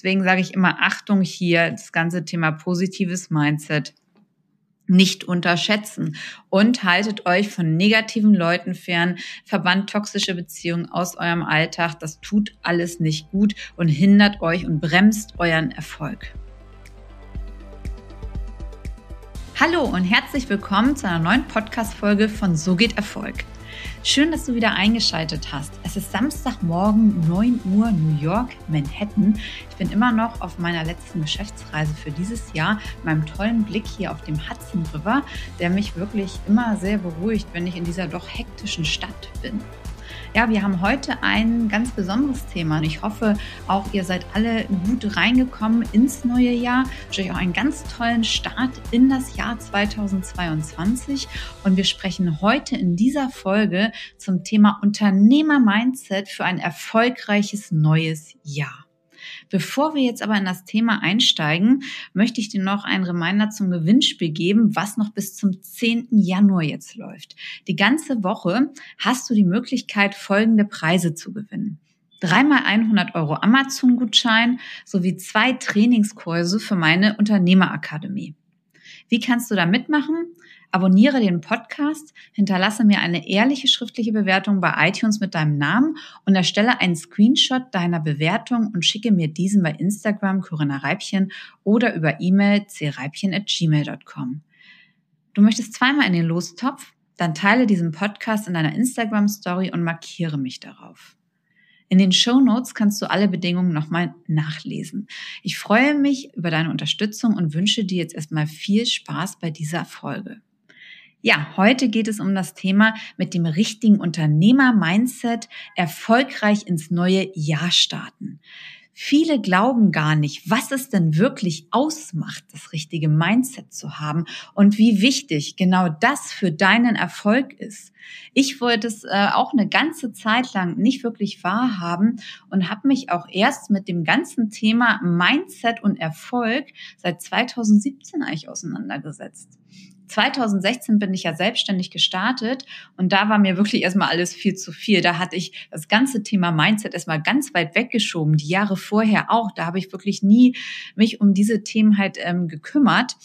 Deswegen sage ich immer Achtung hier, das ganze Thema positives Mindset nicht unterschätzen und haltet euch von negativen Leuten fern, verbannt toxische Beziehungen aus eurem Alltag. Das tut alles nicht gut und hindert euch und bremst euren Erfolg. Hallo und herzlich willkommen zu einer neuen Podcast-Folge von So geht Erfolg. Schön, dass du wieder eingeschaltet hast. Es ist Samstagmorgen, 9 Uhr, New York, Manhattan. Ich bin immer noch auf meiner letzten Geschäftsreise für dieses Jahr, meinem tollen Blick hier auf dem Hudson River, der mich wirklich immer sehr beruhigt, wenn ich in dieser doch hektischen Stadt bin. Ja, wir haben heute ein ganz besonderes Thema und ich hoffe, auch ihr seid alle gut reingekommen ins neue Jahr. Ich wünsche euch auch einen ganz tollen Start in das Jahr 2022 und wir sprechen heute in dieser Folge zum Thema Unternehmer-Mindset für ein erfolgreiches neues Jahr. Bevor wir jetzt aber in das Thema einsteigen, möchte ich dir noch einen Reminder zum Gewinnspiel geben, was noch bis zum 10. Januar jetzt läuft. Die ganze Woche hast du die Möglichkeit, folgende Preise zu gewinnen. Dreimal 100 Euro Amazon-Gutschein sowie zwei Trainingskurse für meine Unternehmerakademie. Wie kannst du da mitmachen? Abonniere den Podcast, hinterlasse mir eine ehrliche schriftliche Bewertung bei iTunes mit deinem Namen und erstelle einen Screenshot deiner Bewertung und schicke mir diesen bei Instagram Corinna Reibchen oder über E-Mail creibchen@gmail.com. Du möchtest zweimal in den Lostopf? Dann teile diesen Podcast in deiner Instagram Story und markiere mich darauf. In den Show Notes kannst du alle Bedingungen nochmal nachlesen. Ich freue mich über deine Unterstützung und wünsche dir jetzt erstmal viel Spaß bei dieser Folge. Ja, heute geht es um das Thema mit dem richtigen Unternehmer-Mindset erfolgreich ins neue Jahr starten. Viele glauben gar nicht, was es denn wirklich ausmacht, das richtige Mindset zu haben und wie wichtig genau das für deinen Erfolg ist. Ich wollte es äh, auch eine ganze Zeit lang nicht wirklich wahrhaben und habe mich auch erst mit dem ganzen Thema Mindset und Erfolg seit 2017 eigentlich auseinandergesetzt. 2016 bin ich ja selbstständig gestartet und da war mir wirklich erstmal alles viel zu viel. Da hatte ich das ganze Thema Mindset erstmal ganz weit weggeschoben, die Jahre vorher auch. Da habe ich wirklich nie mich um diese Themen halt ähm, gekümmert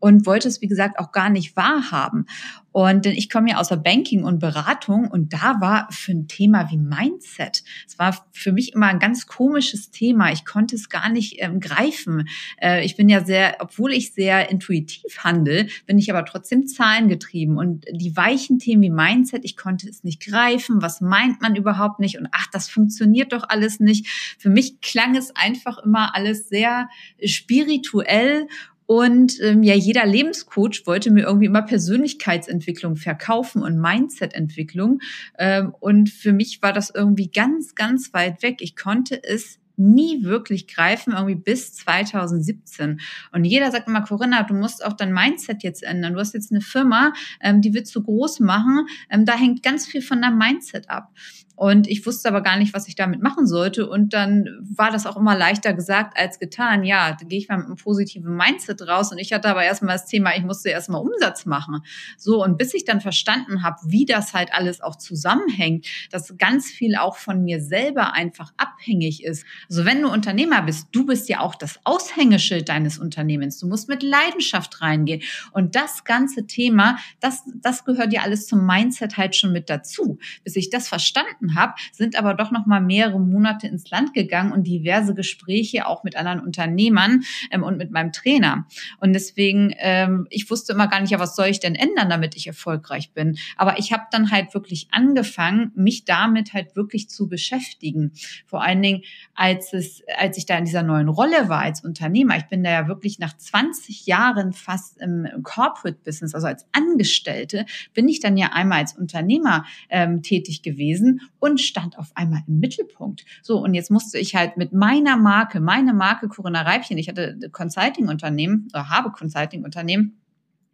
und wollte es, wie gesagt, auch gar nicht wahrhaben. Und denn ich komme ja aus der Banking und Beratung und da war für ein Thema wie Mindset, es war für mich immer ein ganz komisches Thema. Ich konnte es gar nicht ähm, greifen. Äh, ich bin ja sehr, obwohl ich sehr intuitiv handle, bin ich aber trotzdem zahlengetrieben. Und die weichen Themen wie Mindset, ich konnte es nicht greifen. Was meint man überhaupt nicht? Und ach, das funktioniert doch alles nicht. Für mich klang es einfach immer alles sehr spirituell und ähm, ja, jeder Lebenscoach wollte mir irgendwie immer Persönlichkeitsentwicklung verkaufen und Mindsetentwicklung. Ähm, und für mich war das irgendwie ganz, ganz weit weg. Ich konnte es nie wirklich greifen, irgendwie bis 2017. Und jeder sagt immer, Corinna, du musst auch dein Mindset jetzt ändern. Du hast jetzt eine Firma, ähm, die willst du groß machen. Ähm, da hängt ganz viel von deinem Mindset ab. Und ich wusste aber gar nicht, was ich damit machen sollte. Und dann war das auch immer leichter gesagt als getan. Ja, da gehe ich mal mit einem positiven Mindset raus. Und ich hatte aber erstmal das Thema, ich musste erstmal Umsatz machen. So, und bis ich dann verstanden habe, wie das halt alles auch zusammenhängt, dass ganz viel auch von mir selber einfach abhängig ist. Also wenn du Unternehmer bist, du bist ja auch das Aushängeschild deines Unternehmens. Du musst mit Leidenschaft reingehen. Und das ganze Thema, das, das gehört ja alles zum Mindset halt schon mit dazu. Bis ich das verstanden gefunden habe, sind aber doch noch mal mehrere Monate ins Land gegangen und diverse Gespräche auch mit anderen Unternehmern ähm, und mit meinem Trainer. Und deswegen, ähm, ich wusste immer gar nicht, ja, was soll ich denn ändern, damit ich erfolgreich bin. Aber ich habe dann halt wirklich angefangen, mich damit halt wirklich zu beschäftigen. Vor allen Dingen, als es, als ich da in dieser neuen Rolle war als Unternehmer. Ich bin da ja wirklich nach 20 Jahren fast im Corporate Business, also als Angestellte, bin ich dann ja einmal als Unternehmer ähm, tätig gewesen und stand auf einmal im Mittelpunkt. So, und jetzt musste ich halt mit meiner Marke, meine Marke Corinna Reibchen, ich hatte Consulting-Unternehmen oder habe Consulting-Unternehmen,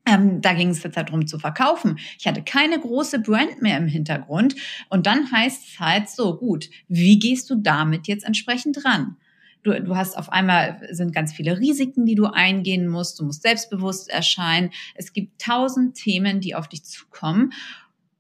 ähm, da ging es jetzt halt darum zu verkaufen. Ich hatte keine große Brand mehr im Hintergrund. Und dann heißt es halt so, gut, wie gehst du damit jetzt entsprechend ran? Du, du hast auf einmal sind ganz viele Risiken, die du eingehen musst. Du musst selbstbewusst erscheinen. Es gibt tausend Themen, die auf dich zukommen.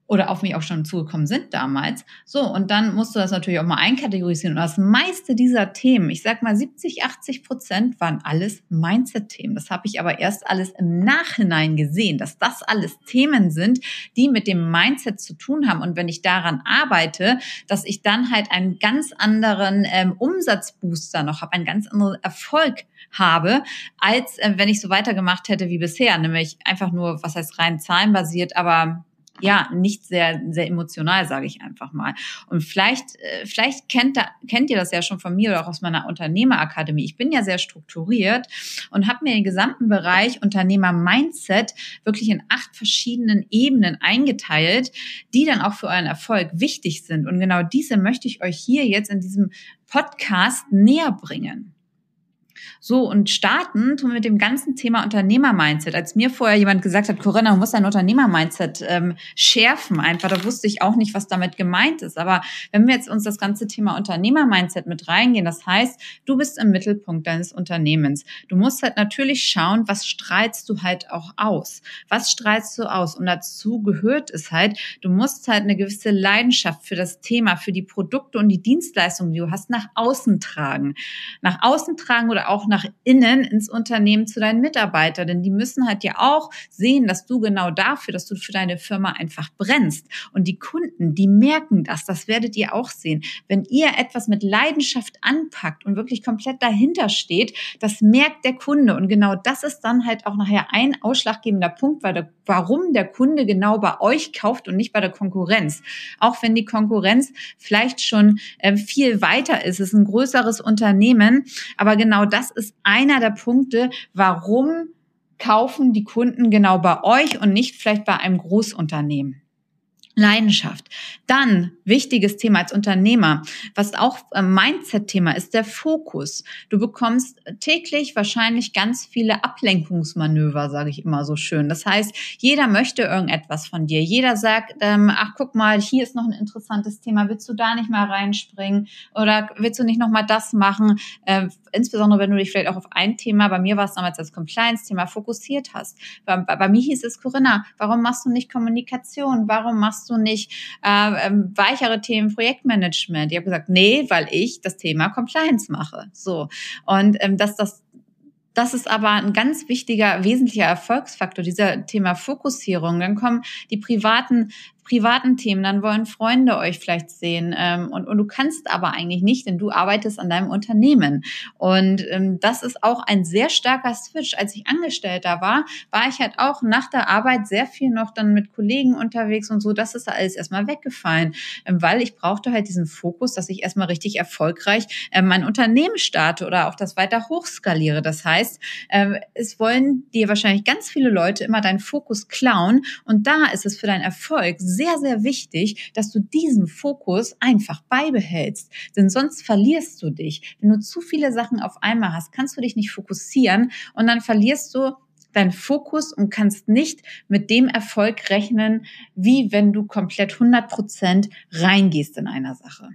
Oder auf mich auch schon zugekommen sind damals. So, und dann musst du das natürlich auch mal einkategorisieren. Und das meiste dieser Themen, ich sag mal 70, 80 Prozent, waren alles Mindset-Themen. Das habe ich aber erst alles im Nachhinein gesehen, dass das alles Themen sind, die mit dem Mindset zu tun haben. Und wenn ich daran arbeite, dass ich dann halt einen ganz anderen ähm, Umsatzbooster noch habe, einen ganz anderen Erfolg habe, als äh, wenn ich so weitergemacht hätte wie bisher, nämlich einfach nur, was heißt rein zahlenbasiert, aber ja nicht sehr sehr emotional, sage ich einfach mal. Und vielleicht äh, vielleicht kennt da, kennt ihr das ja schon von mir oder auch aus meiner Unternehmerakademie. Ich bin ja sehr strukturiert und habe mir den gesamten Bereich Unternehmer Mindset wirklich in acht verschiedenen Ebenen eingeteilt, die dann auch für euren Erfolg wichtig sind. Und genau diese möchte ich euch hier jetzt in diesem Podcast näher bringen. So, und starten tun wir mit dem ganzen Thema Unternehmer-Mindset. Als mir vorher jemand gesagt hat, Corinna, du musst dein Unternehmer-Mindset ähm, schärfen einfach, da wusste ich auch nicht, was damit gemeint ist. Aber wenn wir jetzt uns das ganze Thema Unternehmer-Mindset mit reingehen, das heißt, du bist im Mittelpunkt deines Unternehmens. Du musst halt natürlich schauen, was strahlst du halt auch aus? Was strahlst du aus? Und dazu gehört es halt, du musst halt eine gewisse Leidenschaft für das Thema, für die Produkte und die Dienstleistungen, die du hast, nach außen tragen. Nach außen tragen oder auch nach innen ins Unternehmen zu deinen Mitarbeitern, denn die müssen halt ja auch sehen, dass du genau dafür, dass du für deine Firma einfach brennst. Und die Kunden, die merken das, das werdet ihr auch sehen. Wenn ihr etwas mit Leidenschaft anpackt und wirklich komplett dahinter steht, das merkt der Kunde. Und genau das ist dann halt auch nachher ein ausschlaggebender Punkt, weil der, warum der Kunde genau bei euch kauft und nicht bei der Konkurrenz. Auch wenn die Konkurrenz vielleicht schon äh, viel weiter ist, es ist ein größeres Unternehmen, aber genau das ist einer der Punkte, warum kaufen die Kunden genau bei euch und nicht vielleicht bei einem Großunternehmen. Leidenschaft. Dann wichtiges Thema als Unternehmer, was auch Mindset-Thema ist, der Fokus. Du bekommst täglich wahrscheinlich ganz viele Ablenkungsmanöver, sage ich immer so schön. Das heißt, jeder möchte irgendetwas von dir. Jeder sagt, ähm, ach guck mal, hier ist noch ein interessantes Thema. Willst du da nicht mal reinspringen oder willst du nicht noch mal das machen? Äh, insbesondere wenn du dich vielleicht auch auf ein Thema, bei mir war es damals als Compliance-Thema fokussiert hast. Bei, bei, bei mir hieß es Corinna, warum machst du nicht Kommunikation? Warum machst machst du nicht äh, ähm, weichere Themen Projektmanagement? Ich habe gesagt, nee, weil ich das Thema Compliance mache. So. Und ähm, dass das das ist aber ein ganz wichtiger, wesentlicher Erfolgsfaktor, dieser Thema Fokussierung. Dann kommen die privaten privaten Themen, dann wollen Freunde euch vielleicht sehen ähm, und, und du kannst aber eigentlich nicht, denn du arbeitest an deinem Unternehmen. Und ähm, das ist auch ein sehr starker Switch. Als ich Angestellter war, war ich halt auch nach der Arbeit sehr viel noch dann mit Kollegen unterwegs und so. Das ist alles erstmal weggefallen, ähm, weil ich brauchte halt diesen Fokus, dass ich erstmal richtig erfolgreich äh, mein Unternehmen starte oder auch das weiter hochskaliere. Das heißt, äh, es wollen dir wahrscheinlich ganz viele Leute immer deinen Fokus klauen und da ist es für deinen Erfolg sehr, sehr wichtig, dass du diesen Fokus einfach beibehältst. Denn sonst verlierst du dich. Wenn du zu viele Sachen auf einmal hast, kannst du dich nicht fokussieren und dann verlierst du deinen Fokus und kannst nicht mit dem Erfolg rechnen, wie wenn du komplett 100 Prozent reingehst in einer Sache.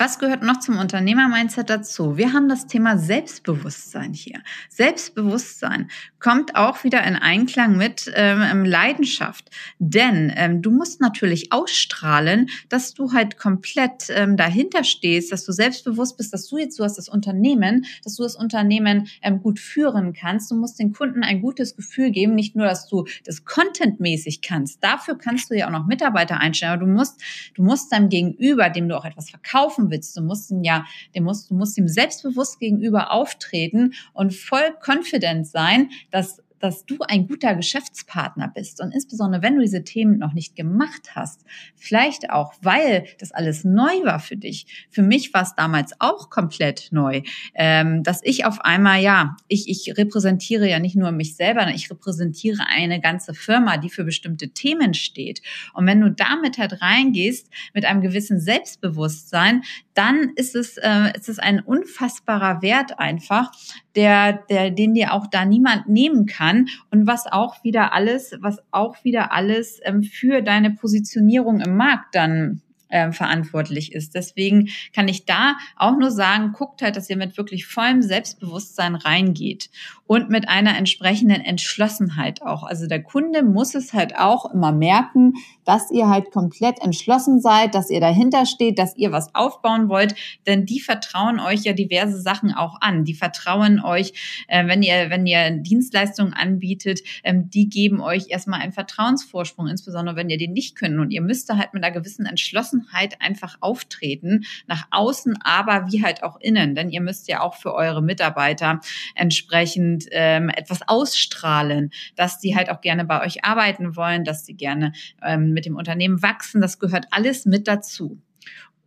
Was gehört noch zum Unternehmer-Mindset dazu? Wir haben das Thema Selbstbewusstsein hier. Selbstbewusstsein kommt auch wieder in Einklang mit ähm, Leidenschaft. Denn ähm, du musst natürlich ausstrahlen, dass du halt komplett ähm, dahinter stehst, dass du selbstbewusst bist, dass du jetzt, du hast das Unternehmen, dass du das Unternehmen ähm, gut führen kannst. Du musst den Kunden ein gutes Gefühl geben, nicht nur, dass du das contentmäßig kannst. Dafür kannst du ja auch noch Mitarbeiter einstellen, aber du musst, du musst deinem Gegenüber, dem du auch etwas verkaufen willst. Du musst ihn ja, dem musst, du musst ihm selbstbewusst gegenüber auftreten und voll confident sein, dass dass du ein guter Geschäftspartner bist und insbesondere wenn du diese Themen noch nicht gemacht hast, vielleicht auch, weil das alles neu war für dich. Für mich war es damals auch komplett neu, ähm, dass ich auf einmal, ja, ich, ich repräsentiere ja nicht nur mich selber, ich repräsentiere eine ganze Firma, die für bestimmte Themen steht. Und wenn du damit halt reingehst, mit einem gewissen Selbstbewusstsein, dann ist es, äh, ist es ein unfassbarer Wert einfach, der, der, den dir auch da niemand nehmen kann und was auch wieder alles, was auch wieder alles ähm, für deine Positionierung im Markt dann äh, verantwortlich ist. Deswegen kann ich da auch nur sagen, guckt halt, dass ihr mit wirklich vollem Selbstbewusstsein reingeht und mit einer entsprechenden Entschlossenheit auch. Also der Kunde muss es halt auch immer merken, dass ihr halt komplett entschlossen seid, dass ihr dahinter steht, dass ihr was aufbauen wollt, denn die vertrauen euch ja diverse Sachen auch an. Die vertrauen euch, äh, wenn ihr wenn ihr Dienstleistungen anbietet, ähm, die geben euch erstmal einen Vertrauensvorsprung, insbesondere wenn ihr den nicht können und ihr müsst da halt mit einer gewissen Entschlossenheit einfach auftreten, nach außen, aber wie halt auch innen. Denn ihr müsst ja auch für eure Mitarbeiter entsprechend ähm, etwas ausstrahlen, dass die halt auch gerne bei euch arbeiten wollen, dass sie gerne ähm, mit dem Unternehmen wachsen. Das gehört alles mit dazu.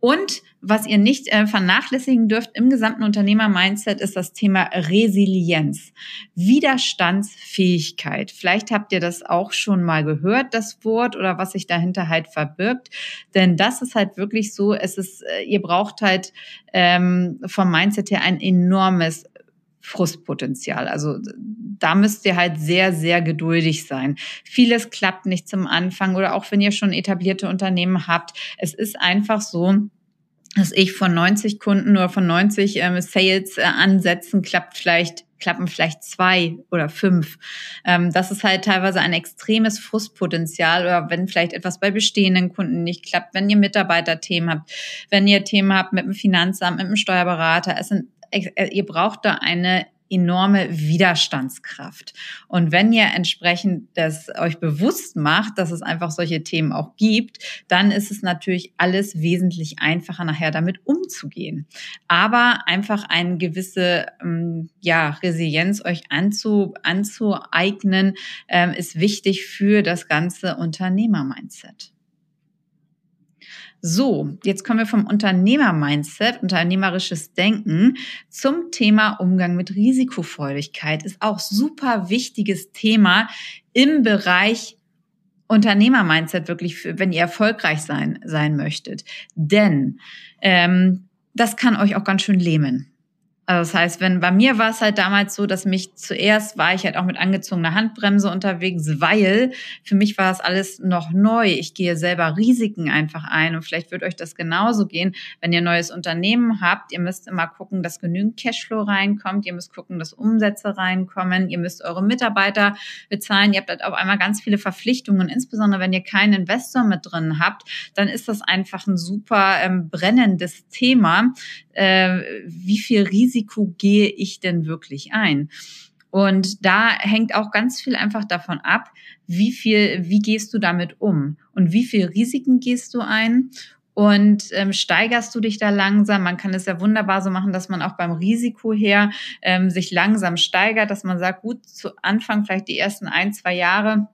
Und was ihr nicht äh, vernachlässigen dürft im gesamten Unternehmer-Mindset ist das Thema Resilienz, Widerstandsfähigkeit. Vielleicht habt ihr das auch schon mal gehört, das Wort oder was sich dahinter halt verbirgt. Denn das ist halt wirklich so, es ist, äh, ihr braucht halt ähm, vom Mindset her ein enormes Frustpotenzial. Also da müsst ihr halt sehr, sehr geduldig sein. Vieles klappt nicht zum Anfang oder auch wenn ihr schon etablierte Unternehmen habt. Es ist einfach so, dass ich von 90 Kunden oder von 90 ähm, Sales-Ansätzen äh, klappt vielleicht klappen vielleicht zwei oder fünf. Ähm, das ist halt teilweise ein extremes Frustpotenzial oder wenn vielleicht etwas bei bestehenden Kunden nicht klappt, wenn ihr Mitarbeiterthemen habt, wenn ihr Themen habt mit dem Finanzamt, mit dem Steuerberater. Es sind, ihr braucht da eine enorme Widerstandskraft. Und wenn ihr entsprechend das euch bewusst macht, dass es einfach solche Themen auch gibt, dann ist es natürlich alles wesentlich einfacher, nachher damit umzugehen. Aber einfach eine gewisse ähm, ja, Resilienz euch anzu, anzueignen, ähm, ist wichtig für das ganze Unternehmer-Mindset. So, jetzt kommen wir vom Unternehmer-Mindset, unternehmerisches Denken zum Thema Umgang mit Risikofreudigkeit. Ist auch super wichtiges Thema im Bereich Unternehmer-Mindset wirklich, wenn ihr erfolgreich sein, sein möchtet. Denn ähm, das kann euch auch ganz schön lähmen. Also das heißt, wenn bei mir war es halt damals so, dass mich zuerst war ich halt auch mit angezogener Handbremse unterwegs, weil für mich war es alles noch neu. Ich gehe selber Risiken einfach ein und vielleicht wird euch das genauso gehen, wenn ihr neues Unternehmen habt. Ihr müsst immer gucken, dass genügend Cashflow reinkommt. Ihr müsst gucken, dass Umsätze reinkommen. Ihr müsst eure Mitarbeiter bezahlen. Ihr habt halt auf einmal ganz viele Verpflichtungen. Insbesondere wenn ihr keinen Investor mit drin habt, dann ist das einfach ein super ähm, brennendes Thema. Äh, wie viel Risiko Risiko gehe ich denn wirklich ein? Und da hängt auch ganz viel einfach davon ab, wie viel, wie gehst du damit um und wie viel Risiken gehst du ein und ähm, steigerst du dich da langsam. Man kann es ja wunderbar so machen, dass man auch beim Risiko her ähm, sich langsam steigert, dass man sagt, gut, zu Anfang vielleicht die ersten ein, zwei Jahre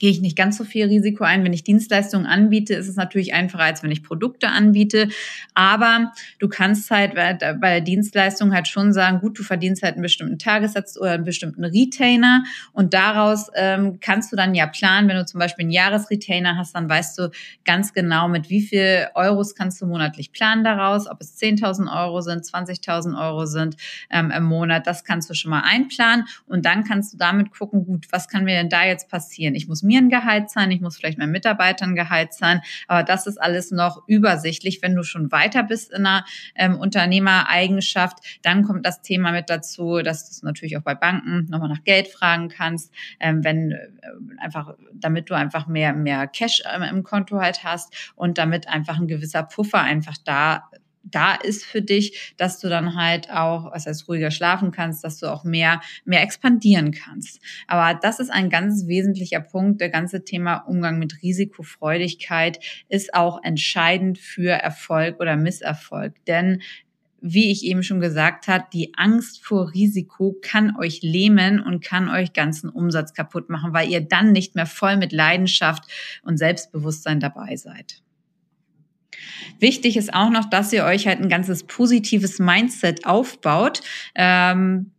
gehe ich nicht ganz so viel Risiko ein. Wenn ich Dienstleistungen anbiete, ist es natürlich einfacher, als wenn ich Produkte anbiete. Aber du kannst halt bei der Dienstleistung halt schon sagen, gut, du verdienst halt einen bestimmten Tagessatz oder einen bestimmten Retainer und daraus ähm, kannst du dann ja planen, wenn du zum Beispiel einen Jahresretainer hast, dann weißt du ganz genau, mit wie viel Euros kannst du monatlich planen daraus, ob es 10.000 Euro sind, 20.000 Euro sind ähm, im Monat, das kannst du schon mal einplanen und dann kannst du damit gucken, gut, was kann mir denn da jetzt passieren? Ich muss mir ein Gehalt zahlen, ich muss vielleicht meinen Mitarbeitern Gehalt zahlen, aber das ist alles noch übersichtlich. Wenn du schon weiter bist in einer ähm, Unternehmereigenschaft, dann kommt das Thema mit dazu, dass du natürlich auch bei Banken nochmal nach Geld fragen kannst, ähm, wenn äh, einfach, damit du einfach mehr, mehr Cash ähm, im Konto halt hast und damit einfach ein gewisser Puffer einfach da da ist für dich, dass du dann halt auch, was heißt ruhiger schlafen kannst, dass du auch mehr, mehr expandieren kannst. Aber das ist ein ganz wesentlicher Punkt. Der ganze Thema Umgang mit Risikofreudigkeit ist auch entscheidend für Erfolg oder Misserfolg. Denn wie ich eben schon gesagt habe, die Angst vor Risiko kann euch lähmen und kann euch ganzen Umsatz kaputt machen, weil ihr dann nicht mehr voll mit Leidenschaft und Selbstbewusstsein dabei seid. Wichtig ist auch noch, dass ihr euch halt ein ganzes positives Mindset aufbaut. Ähm,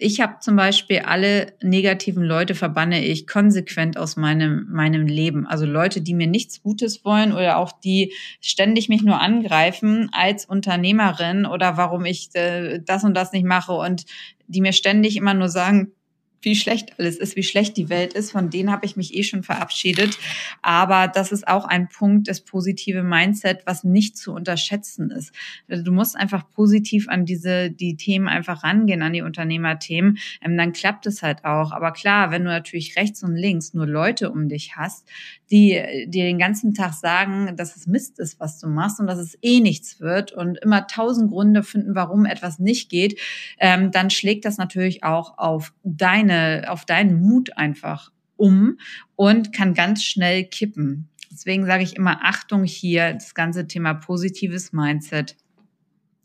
ich habe zum Beispiel alle negativen Leute verbanne ich konsequent aus meinem, meinem Leben. Also Leute, die mir nichts Gutes wollen oder auch die ständig mich nur angreifen als Unternehmerin oder warum ich äh, das und das nicht mache und die mir ständig immer nur sagen, wie schlecht alles ist, wie schlecht die Welt ist. Von denen habe ich mich eh schon verabschiedet. Aber das ist auch ein Punkt, das positive Mindset, was nicht zu unterschätzen ist. Also du musst einfach positiv an diese, die Themen einfach rangehen, an die Unternehmerthemen. Ähm, dann klappt es halt auch. Aber klar, wenn du natürlich rechts und links nur Leute um dich hast, die dir den ganzen Tag sagen, dass es Mist ist, was du machst und dass es eh nichts wird und immer tausend Gründe finden, warum etwas nicht geht, ähm, dann schlägt das natürlich auch auf deine, auf deinen Mut einfach um und kann ganz schnell kippen. Deswegen sage ich immer Achtung hier, das ganze Thema positives Mindset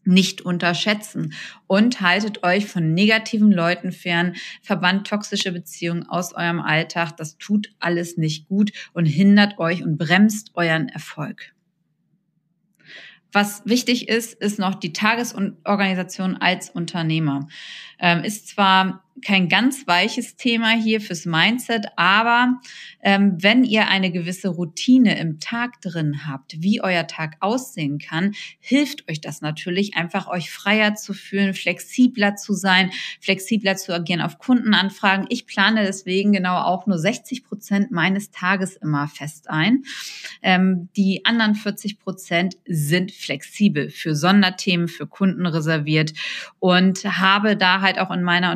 nicht unterschätzen und haltet euch von negativen Leuten fern, verbannt toxische Beziehungen aus eurem Alltag. Das tut alles nicht gut und hindert euch und bremst euren Erfolg. Was wichtig ist, ist noch die Tagesorganisation als Unternehmer. Ähm, ist zwar kein ganz weiches Thema hier fürs Mindset, aber ähm, wenn ihr eine gewisse Routine im Tag drin habt, wie euer Tag aussehen kann, hilft euch das natürlich, einfach euch freier zu fühlen, flexibler zu sein, flexibler zu agieren auf Kundenanfragen. Ich plane deswegen genau auch nur 60 Prozent meines Tages immer fest ein. Ähm, die anderen 40 Prozent sind flexibel für Sonderthemen, für Kunden reserviert und habe da halt auch in meiner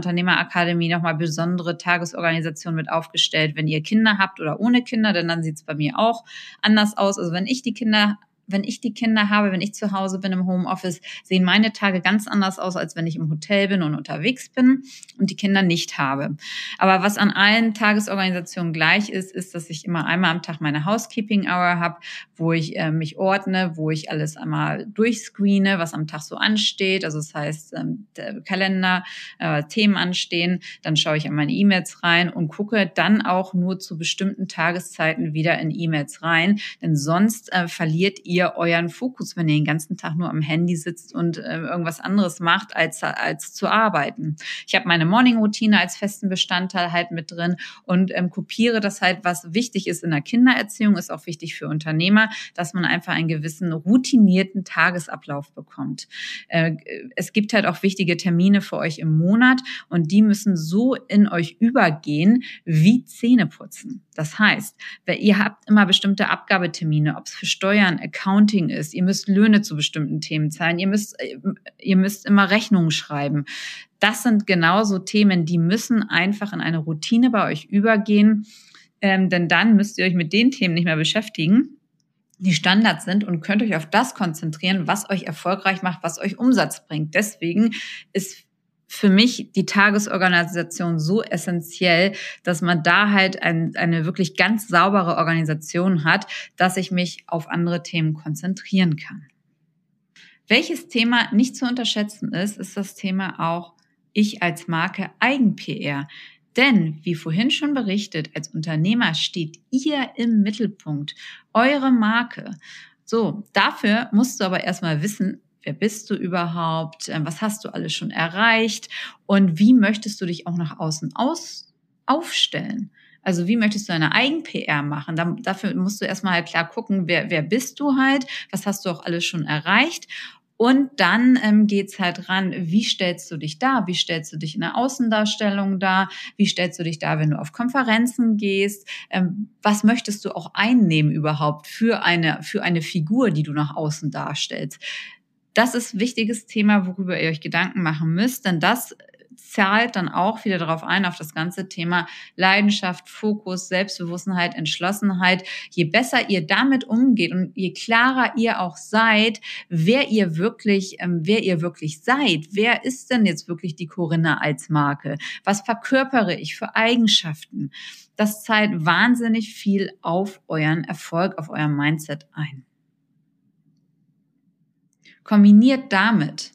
Unternehmerakademie nochmal besondere Tagesorganisation mit aufgestellt, wenn ihr Kinder habt oder ohne Kinder, denn dann sieht es bei mir auch anders aus. Also wenn ich die Kinder wenn ich die Kinder habe, wenn ich zu Hause bin im Homeoffice, sehen meine Tage ganz anders aus, als wenn ich im Hotel bin und unterwegs bin und die Kinder nicht habe. Aber was an allen Tagesorganisationen gleich ist, ist, dass ich immer einmal am Tag meine Housekeeping Hour habe, wo ich äh, mich ordne, wo ich alles einmal durchscreene, was am Tag so ansteht. Also das heißt, ähm, der Kalender, äh, Themen anstehen. Dann schaue ich an meine E-Mails rein und gucke dann auch nur zu bestimmten Tageszeiten wieder in E-Mails rein. Denn sonst äh, verliert ihr ihr euren Fokus, wenn ihr den ganzen Tag nur am Handy sitzt und äh, irgendwas anderes macht, als, als zu arbeiten. Ich habe meine Morning-Routine als festen Bestandteil halt mit drin und ähm, kopiere das halt, was wichtig ist in der Kindererziehung, ist auch wichtig für Unternehmer, dass man einfach einen gewissen routinierten Tagesablauf bekommt. Äh, es gibt halt auch wichtige Termine für euch im Monat und die müssen so in euch übergehen wie Zähne putzen. Das heißt, ihr habt immer bestimmte Abgabetermine, ob es für Steuern, Accounting ist, ihr müsst Löhne zu bestimmten Themen zahlen, ihr müsst, ihr müsst immer Rechnungen schreiben. Das sind genauso Themen, die müssen einfach in eine Routine bei euch übergehen, ähm, denn dann müsst ihr euch mit den Themen nicht mehr beschäftigen, die Standards sind und könnt euch auf das konzentrieren, was euch erfolgreich macht, was euch Umsatz bringt. Deswegen ist für mich die Tagesorganisation so essentiell, dass man da halt ein, eine wirklich ganz saubere Organisation hat, dass ich mich auf andere Themen konzentrieren kann. Welches Thema nicht zu unterschätzen ist, ist das Thema auch ich als Marke Eigen-PR. Denn, wie vorhin schon berichtet, als Unternehmer steht ihr im Mittelpunkt, eure Marke. So, dafür musst du aber erstmal wissen, Wer bist du überhaupt? Ähm, was hast du alles schon erreicht? Und wie möchtest du dich auch nach außen aus, aufstellen? Also wie möchtest du eine Eigen-PR machen? Da, dafür musst du erstmal halt klar gucken, wer, wer bist du halt? Was hast du auch alles schon erreicht? Und dann ähm, geht's halt ran, wie stellst du dich da? Wie stellst du dich in der Außendarstellung da? Wie stellst du dich da, wenn du auf Konferenzen gehst? Ähm, was möchtest du auch einnehmen überhaupt für eine, für eine Figur, die du nach außen darstellst? Das ist wichtiges Thema, worüber ihr euch Gedanken machen müsst, denn das zahlt dann auch wieder darauf ein, auf das ganze Thema Leidenschaft, Fokus, Selbstbewusstheit, Entschlossenheit. Je besser ihr damit umgeht und je klarer ihr auch seid, wer ihr wirklich, ähm, wer ihr wirklich seid, wer ist denn jetzt wirklich die Corinna als Marke? Was verkörpere ich für Eigenschaften? Das zahlt wahnsinnig viel auf euren Erfolg, auf euer Mindset ein. Kombiniert damit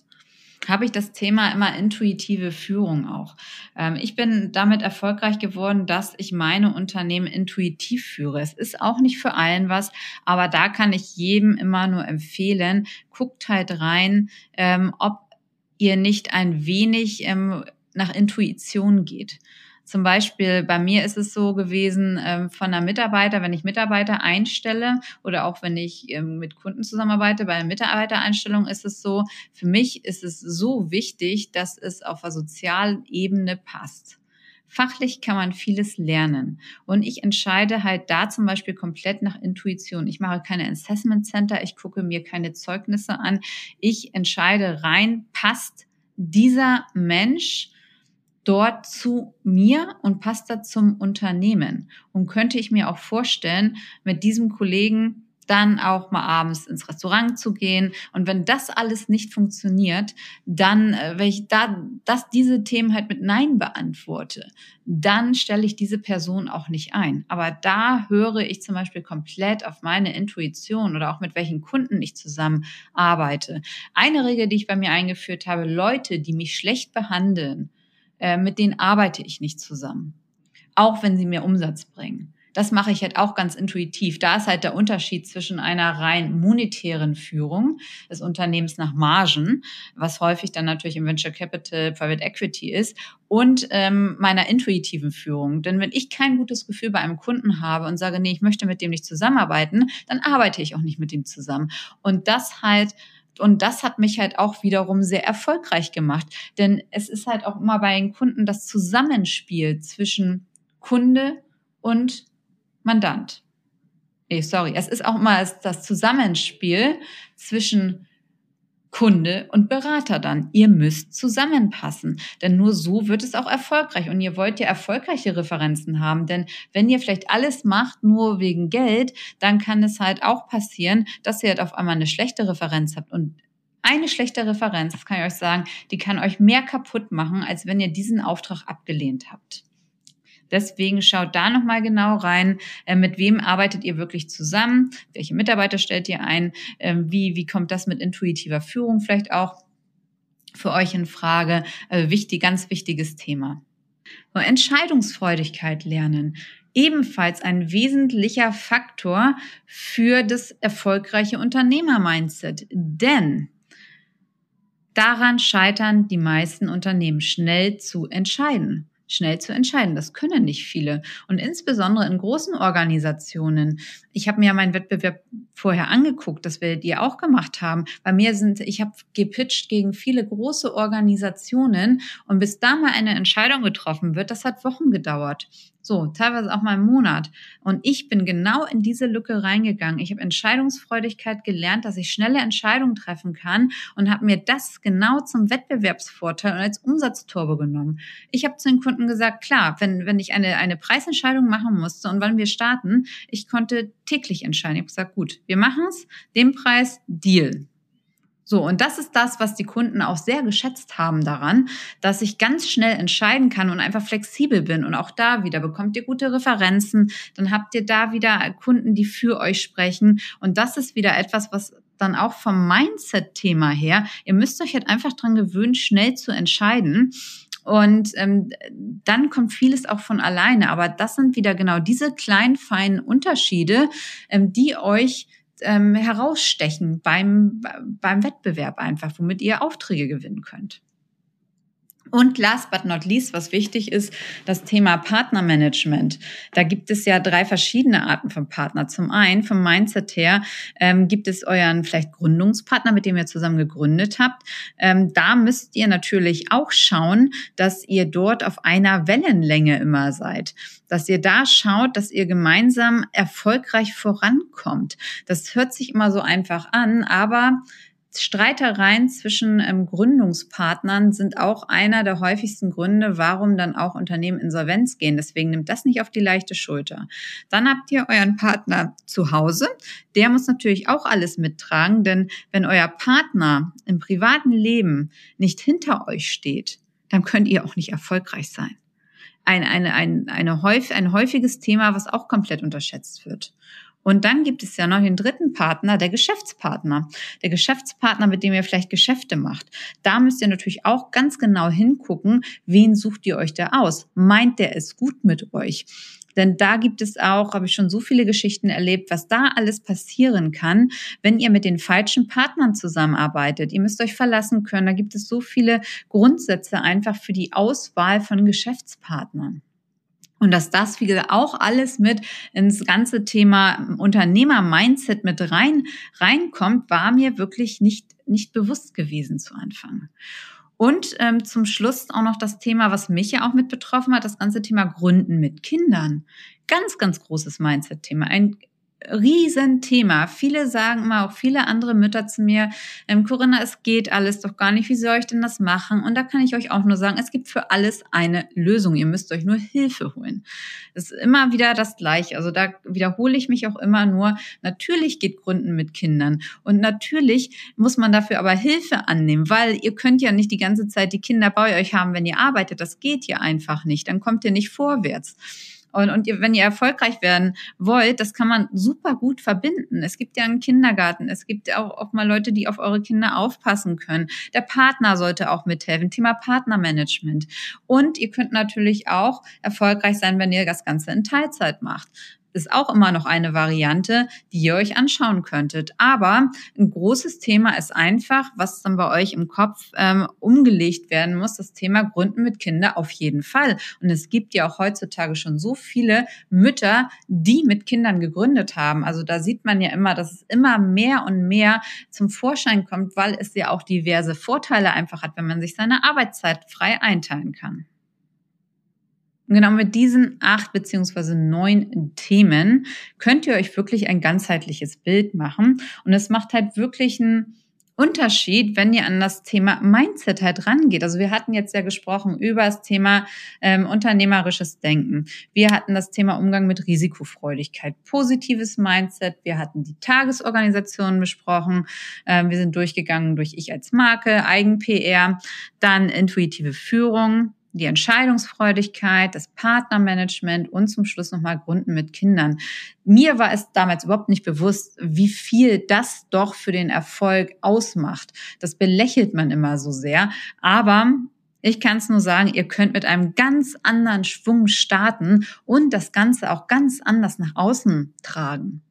habe ich das Thema immer intuitive Führung auch. Ähm, ich bin damit erfolgreich geworden, dass ich meine Unternehmen intuitiv führe. Es ist auch nicht für allen was, aber da kann ich jedem immer nur empfehlen, guckt halt rein, ähm, ob ihr nicht ein wenig ähm, nach Intuition geht. Zum Beispiel bei mir ist es so gewesen, ähm, von einer Mitarbeiter, wenn ich Mitarbeiter einstelle oder auch wenn ich ähm, mit Kunden zusammenarbeite, bei einer Mitarbeitereinstellung ist es so, für mich ist es so wichtig, dass es auf der sozialen Ebene passt. Fachlich kann man vieles lernen. Und ich entscheide halt da zum Beispiel komplett nach Intuition. Ich mache keine Assessment Center, ich gucke mir keine Zeugnisse an. Ich entscheide rein, passt dieser Mensch dort zu mir und passt da zum Unternehmen. Und könnte ich mir auch vorstellen, mit diesem Kollegen dann auch mal abends ins Restaurant zu gehen. Und wenn das alles nicht funktioniert, dann, äh, wenn ich da, dass diese Themen halt mit Nein beantworte, dann stelle ich diese Person auch nicht ein. Aber da höre ich zum Beispiel komplett auf meine Intuition oder auch mit welchen Kunden ich zusammenarbeite. Eine Regel, die ich bei mir eingeführt habe, Leute, die mich schlecht behandeln, äh, mit denen arbeite ich nicht zusammen. Auch wenn sie mir Umsatz bringen. Das mache ich halt auch ganz intuitiv. Da ist halt der Unterschied zwischen einer rein monetären Führung des Unternehmens nach Margen, was häufig dann natürlich im Venture Capital, Private Equity ist, und ähm, meiner intuitiven Führung. Denn wenn ich kein gutes Gefühl bei einem Kunden habe und sage, nee, ich möchte mit dem nicht zusammenarbeiten, dann arbeite ich auch nicht mit dem zusammen. Und das halt und das hat mich halt auch wiederum sehr erfolgreich gemacht. Denn es ist halt auch immer bei den Kunden das Zusammenspiel zwischen Kunde und Mandant. Nee, sorry. Es ist auch immer das Zusammenspiel zwischen Kunde und Berater dann. Ihr müsst zusammenpassen, denn nur so wird es auch erfolgreich. Und ihr wollt ja erfolgreiche Referenzen haben, denn wenn ihr vielleicht alles macht nur wegen Geld, dann kann es halt auch passieren, dass ihr halt auf einmal eine schlechte Referenz habt und eine schlechte Referenz, das kann ich euch sagen, die kann euch mehr kaputt machen, als wenn ihr diesen Auftrag abgelehnt habt. Deswegen schaut da nochmal genau rein, äh, mit wem arbeitet ihr wirklich zusammen, welche Mitarbeiter stellt ihr ein, äh, wie, wie kommt das mit intuitiver Führung vielleicht auch für euch in Frage. Also wichtig, ganz wichtiges Thema. Entscheidungsfreudigkeit lernen. Ebenfalls ein wesentlicher Faktor für das erfolgreiche Unternehmer-Mindset. Denn daran scheitern die meisten Unternehmen schnell zu entscheiden schnell zu entscheiden. Das können nicht viele. Und insbesondere in großen Organisationen. Ich habe mir ja meinen Wettbewerb vorher angeguckt, das werdet ihr auch gemacht haben. Bei mir sind, ich habe gepitcht gegen viele große Organisationen und bis da mal eine Entscheidung getroffen wird, das hat Wochen gedauert. So, teilweise auch mal einen Monat. Und ich bin genau in diese Lücke reingegangen. Ich habe Entscheidungsfreudigkeit gelernt, dass ich schnelle Entscheidungen treffen kann und habe mir das genau zum Wettbewerbsvorteil und als Umsatzturbo genommen. Ich habe zu den Kunden gesagt, klar, wenn, wenn ich eine, eine Preisentscheidung machen musste und wann wir starten, ich konnte täglich entscheiden. Ich habe gesagt, gut, wir machen es, den Preis, Deal. So, und das ist das, was die Kunden auch sehr geschätzt haben daran, dass ich ganz schnell entscheiden kann und einfach flexibel bin. Und auch da wieder bekommt ihr gute Referenzen, dann habt ihr da wieder Kunden, die für euch sprechen. Und das ist wieder etwas, was dann auch vom Mindset-Thema her, ihr müsst euch halt einfach dran gewöhnen, schnell zu entscheiden. Und ähm, dann kommt vieles auch von alleine. Aber das sind wieder genau diese kleinen, feinen Unterschiede, ähm, die euch ähm, herausstechen beim, beim Wettbewerb einfach, womit ihr Aufträge gewinnen könnt. Und last but not least, was wichtig ist, das Thema Partnermanagement. Da gibt es ja drei verschiedene Arten von Partner. Zum einen, vom Mindset her, ähm, gibt es euren vielleicht Gründungspartner, mit dem ihr zusammen gegründet habt. Ähm, da müsst ihr natürlich auch schauen, dass ihr dort auf einer Wellenlänge immer seid. Dass ihr da schaut, dass ihr gemeinsam erfolgreich vorankommt. Das hört sich immer so einfach an, aber Streitereien zwischen ähm, Gründungspartnern sind auch einer der häufigsten Gründe, warum dann auch Unternehmen insolvenz gehen. Deswegen nimmt das nicht auf die leichte Schulter. Dann habt ihr euren Partner zu Hause. Der muss natürlich auch alles mittragen, denn wenn euer Partner im privaten Leben nicht hinter euch steht, dann könnt ihr auch nicht erfolgreich sein. Ein, eine, ein, eine häufig, ein häufiges Thema, was auch komplett unterschätzt wird. Und dann gibt es ja noch den dritten Partner, der Geschäftspartner. Der Geschäftspartner, mit dem ihr vielleicht Geschäfte macht. Da müsst ihr natürlich auch ganz genau hingucken, wen sucht ihr euch da aus? Meint der es gut mit euch? Denn da gibt es auch, habe ich schon so viele Geschichten erlebt, was da alles passieren kann, wenn ihr mit den falschen Partnern zusammenarbeitet. Ihr müsst euch verlassen können. Da gibt es so viele Grundsätze einfach für die Auswahl von Geschäftspartnern. Und dass das, wie gesagt, auch alles mit ins ganze Thema Unternehmer-Mindset mit rein, reinkommt, war mir wirklich nicht, nicht bewusst gewesen zu Anfang. Und ähm, zum Schluss auch noch das Thema, was mich ja auch mit betroffen hat, das ganze Thema Gründen mit Kindern. Ganz, ganz großes Mindset-Thema. Ein Riesenthema. Viele sagen immer, auch viele andere Mütter zu mir, ähm, Corinna, es geht alles doch gar nicht. Wie soll ich denn das machen? Und da kann ich euch auch nur sagen, es gibt für alles eine Lösung. Ihr müsst euch nur Hilfe holen. Das ist immer wieder das Gleiche. Also da wiederhole ich mich auch immer nur. Natürlich geht Gründen mit Kindern. Und natürlich muss man dafür aber Hilfe annehmen, weil ihr könnt ja nicht die ganze Zeit die Kinder bei euch haben, wenn ihr arbeitet. Das geht ja einfach nicht. Dann kommt ihr nicht vorwärts. Und, und ihr, wenn ihr erfolgreich werden wollt, das kann man super gut verbinden. Es gibt ja einen Kindergarten, es gibt auch, auch mal Leute, die auf eure Kinder aufpassen können. Der Partner sollte auch mithelfen. Thema Partnermanagement. Und ihr könnt natürlich auch erfolgreich sein, wenn ihr das Ganze in Teilzeit macht ist auch immer noch eine Variante, die ihr euch anschauen könntet. Aber ein großes Thema ist einfach, was dann bei euch im Kopf ähm, umgelegt werden muss, das Thema Gründen mit Kinder auf jeden Fall. Und es gibt ja auch heutzutage schon so viele Mütter, die mit Kindern gegründet haben. Also da sieht man ja immer, dass es immer mehr und mehr zum Vorschein kommt, weil es ja auch diverse Vorteile einfach hat, wenn man sich seine Arbeitszeit frei einteilen kann. Und genau mit diesen acht beziehungsweise neun Themen könnt ihr euch wirklich ein ganzheitliches Bild machen. Und es macht halt wirklich einen Unterschied, wenn ihr an das Thema Mindset halt rangeht. Also wir hatten jetzt ja gesprochen über das Thema ähm, unternehmerisches Denken. Wir hatten das Thema Umgang mit Risikofreudigkeit, positives Mindset. Wir hatten die Tagesorganisation besprochen. Ähm, wir sind durchgegangen durch Ich als Marke, Eigen-PR, dann intuitive Führung, die Entscheidungsfreudigkeit, das Partnermanagement und zum Schluss nochmal Gründen mit Kindern. Mir war es damals überhaupt nicht bewusst, wie viel das doch für den Erfolg ausmacht. Das belächelt man immer so sehr. Aber ich kann es nur sagen, ihr könnt mit einem ganz anderen Schwung starten und das Ganze auch ganz anders nach außen tragen.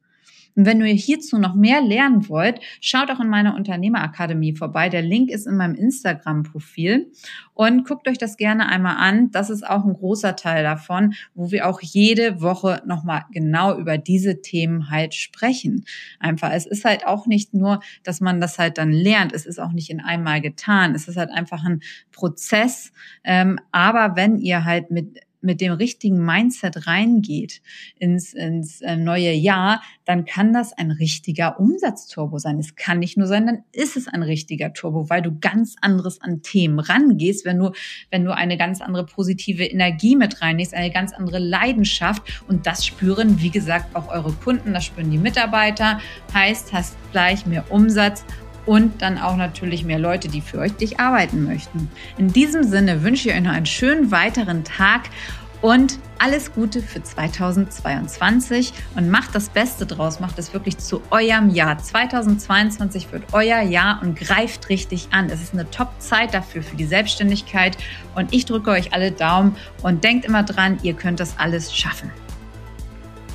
Und wenn ihr hierzu noch mehr lernen wollt, schaut auch in meiner Unternehmerakademie vorbei. Der Link ist in meinem Instagram-Profil und guckt euch das gerne einmal an. Das ist auch ein großer Teil davon, wo wir auch jede Woche nochmal genau über diese Themen halt sprechen. Einfach, es ist halt auch nicht nur, dass man das halt dann lernt. Es ist auch nicht in einmal getan. Es ist halt einfach ein Prozess. Ähm, aber wenn ihr halt mit mit dem richtigen Mindset reingeht ins, ins äh, neue Jahr, dann kann das ein richtiger Umsatzturbo sein. Es kann nicht nur sein, dann ist es ein richtiger Turbo, weil du ganz anderes an Themen rangehst, wenn du, wenn du eine ganz andere positive Energie mit reinlegst, eine ganz andere Leidenschaft und das spüren, wie gesagt, auch eure Kunden, das spüren die Mitarbeiter, heißt, hast gleich mehr Umsatz und dann auch natürlich mehr Leute, die für euch dich arbeiten möchten. In diesem Sinne wünsche ich euch noch einen schönen weiteren Tag und alles Gute für 2022 und macht das Beste draus, macht es wirklich zu eurem Jahr. 2022 wird euer Jahr und greift richtig an. Es ist eine Top-Zeit dafür für die Selbstständigkeit und ich drücke euch alle Daumen und denkt immer dran, ihr könnt das alles schaffen.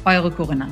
Eure Corinna.